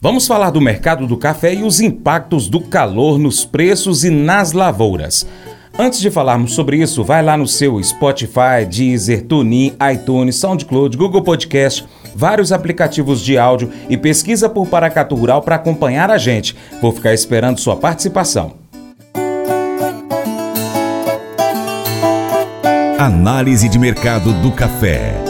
Vamos falar do mercado do café e os impactos do calor nos preços e nas lavouras. Antes de falarmos sobre isso, vai lá no seu Spotify, Deezer, TuneIn, iTunes, SoundCloud, Google Podcast, vários aplicativos de áudio e pesquisa por Paracatu Rural para acompanhar a gente. Vou ficar esperando sua participação. Análise de mercado do café.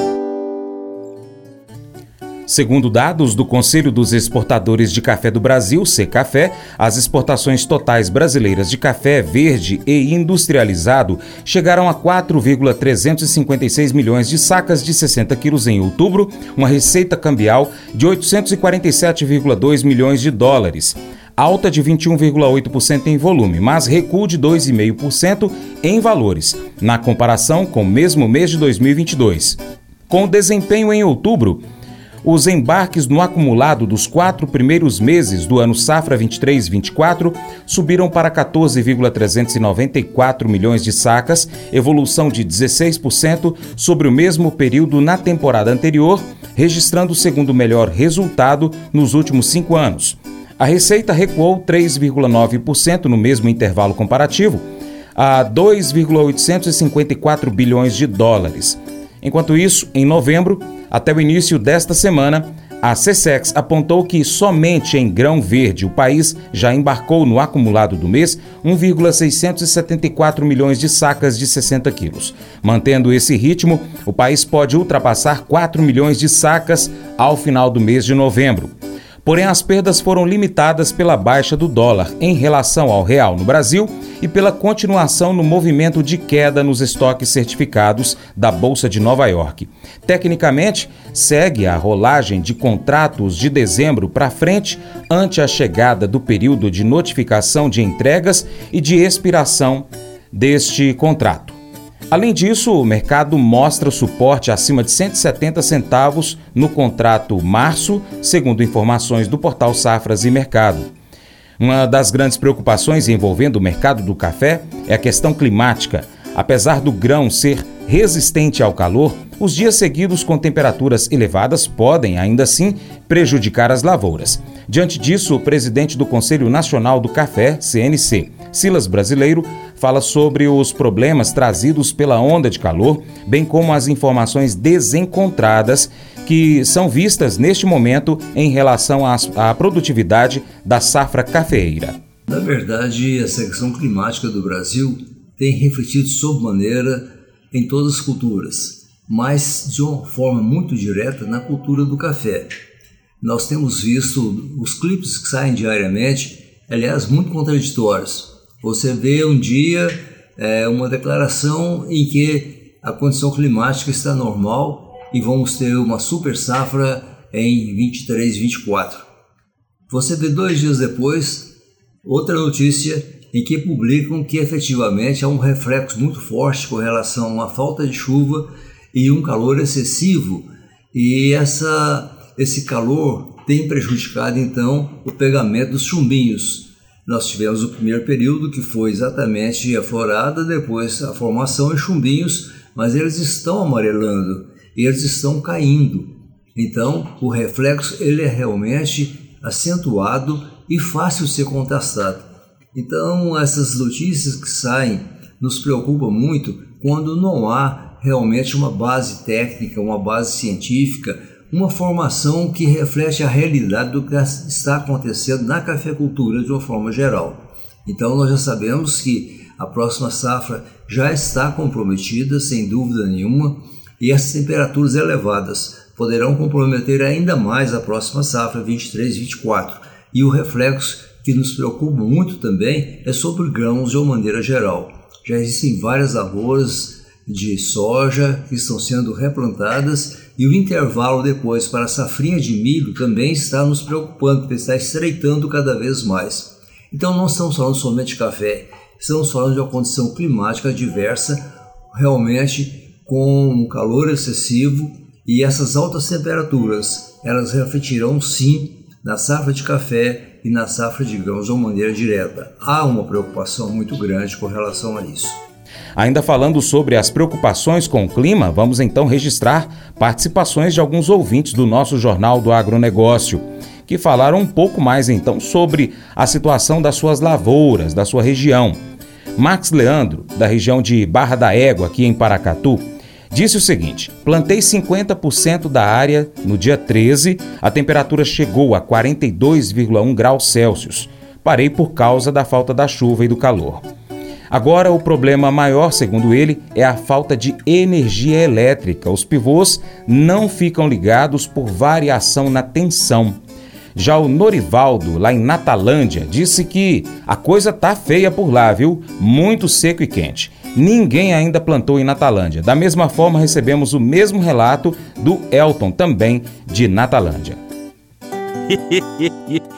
Segundo dados do Conselho dos Exportadores de Café do Brasil, Secafé, as exportações totais brasileiras de café verde e industrializado chegaram a 4,356 milhões de sacas de 60 quilos em outubro, uma receita cambial de 847,2 milhões de dólares alta de 21,8% em volume, mas recuo de 2,5% em valores, na comparação com o mesmo mês de 2022. Com desempenho em outubro, os embarques no acumulado dos quatro primeiros meses do ano safra 23-24 subiram para 14,394 milhões de sacas, evolução de 16% sobre o mesmo período na temporada anterior, registrando o segundo melhor resultado nos últimos cinco anos. A receita recuou 3,9% no mesmo intervalo comparativo, a 2,854 bilhões de dólares. Enquanto isso, em novembro, até o início desta semana, a CSEX apontou que somente em grão verde o país já embarcou no acumulado do mês 1,674 milhões de sacas de 60 quilos. Mantendo esse ritmo, o país pode ultrapassar 4 milhões de sacas ao final do mês de novembro. Porém, as perdas foram limitadas pela baixa do dólar em relação ao real no Brasil e pela continuação no movimento de queda nos estoques certificados da Bolsa de Nova York. Tecnicamente, segue a rolagem de contratos de dezembro para frente ante a chegada do período de notificação de entregas e de expiração deste contrato. Além disso, o mercado mostra suporte acima de 170 centavos no contrato março, segundo informações do portal Safras e Mercado. Uma das grandes preocupações envolvendo o mercado do café é a questão climática. Apesar do grão ser resistente ao calor, os dias seguidos com temperaturas elevadas podem, ainda assim, prejudicar as lavouras. Diante disso, o presidente do Conselho Nacional do Café, CNC, Silas Brasileiro, fala sobre os problemas trazidos pela onda de calor, bem como as informações desencontradas que são vistas neste momento em relação à produtividade da safra cafeeira. Na verdade, a secção climática do Brasil tem refletido sob maneira em todas as culturas, mas de uma forma muito direta na cultura do café. Nós temos visto os clipes que saem diariamente, aliás, muito contraditórios. Você vê um dia é, uma declaração em que a condição climática está normal e vamos ter uma super safra em 23, 24. Você vê dois dias depois outra notícia em que publicam que efetivamente há um reflexo muito forte com relação uma falta de chuva e um calor excessivo e essa, esse calor tem prejudicado então o pegamento dos chumbinhos nós tivemos o primeiro período que foi exatamente a florada, depois a formação em chumbinhos, mas eles estão amarelando, eles estão caindo. Então, o reflexo ele é realmente acentuado e fácil de ser contestado. Então, essas notícias que saem nos preocupam muito quando não há realmente uma base técnica, uma base científica, uma formação que reflete a realidade do que está acontecendo na cafeicultura de uma forma geral. Então nós já sabemos que a próxima safra já está comprometida, sem dúvida nenhuma, e essas temperaturas elevadas poderão comprometer ainda mais a próxima safra 23-24. E o reflexo que nos preocupa muito também é sobre grãos de uma maneira geral. Já existem várias lavouras de soja que estão sendo replantadas e o intervalo depois para a safrinha de milho também está nos preocupando, está estreitando cada vez mais. Então não estamos falando somente de café, estamos falando de uma condição climática diversa, realmente com um calor excessivo e essas altas temperaturas, elas refletirão sim na safra de café e na safra de grãos de uma maneira direta. Há uma preocupação muito grande com relação a isso. Ainda falando sobre as preocupações com o clima, vamos então registrar participações de alguns ouvintes do nosso Jornal do Agronegócio. que falaram um pouco mais então sobre a situação das suas lavouras, da sua região. Max Leandro, da região de Barra da Égua, aqui em Paracatu, disse o seguinte: plantei 50% da área no dia 13, a temperatura chegou a 42,1 graus Celsius. Parei por causa da falta da chuva e do calor. Agora, o problema maior, segundo ele, é a falta de energia elétrica. Os pivôs não ficam ligados por variação na tensão. Já o Norivaldo, lá em Natalândia, disse que a coisa tá feia por lá, viu? Muito seco e quente. Ninguém ainda plantou em Natalândia. Da mesma forma, recebemos o mesmo relato do Elton, também de Natalândia.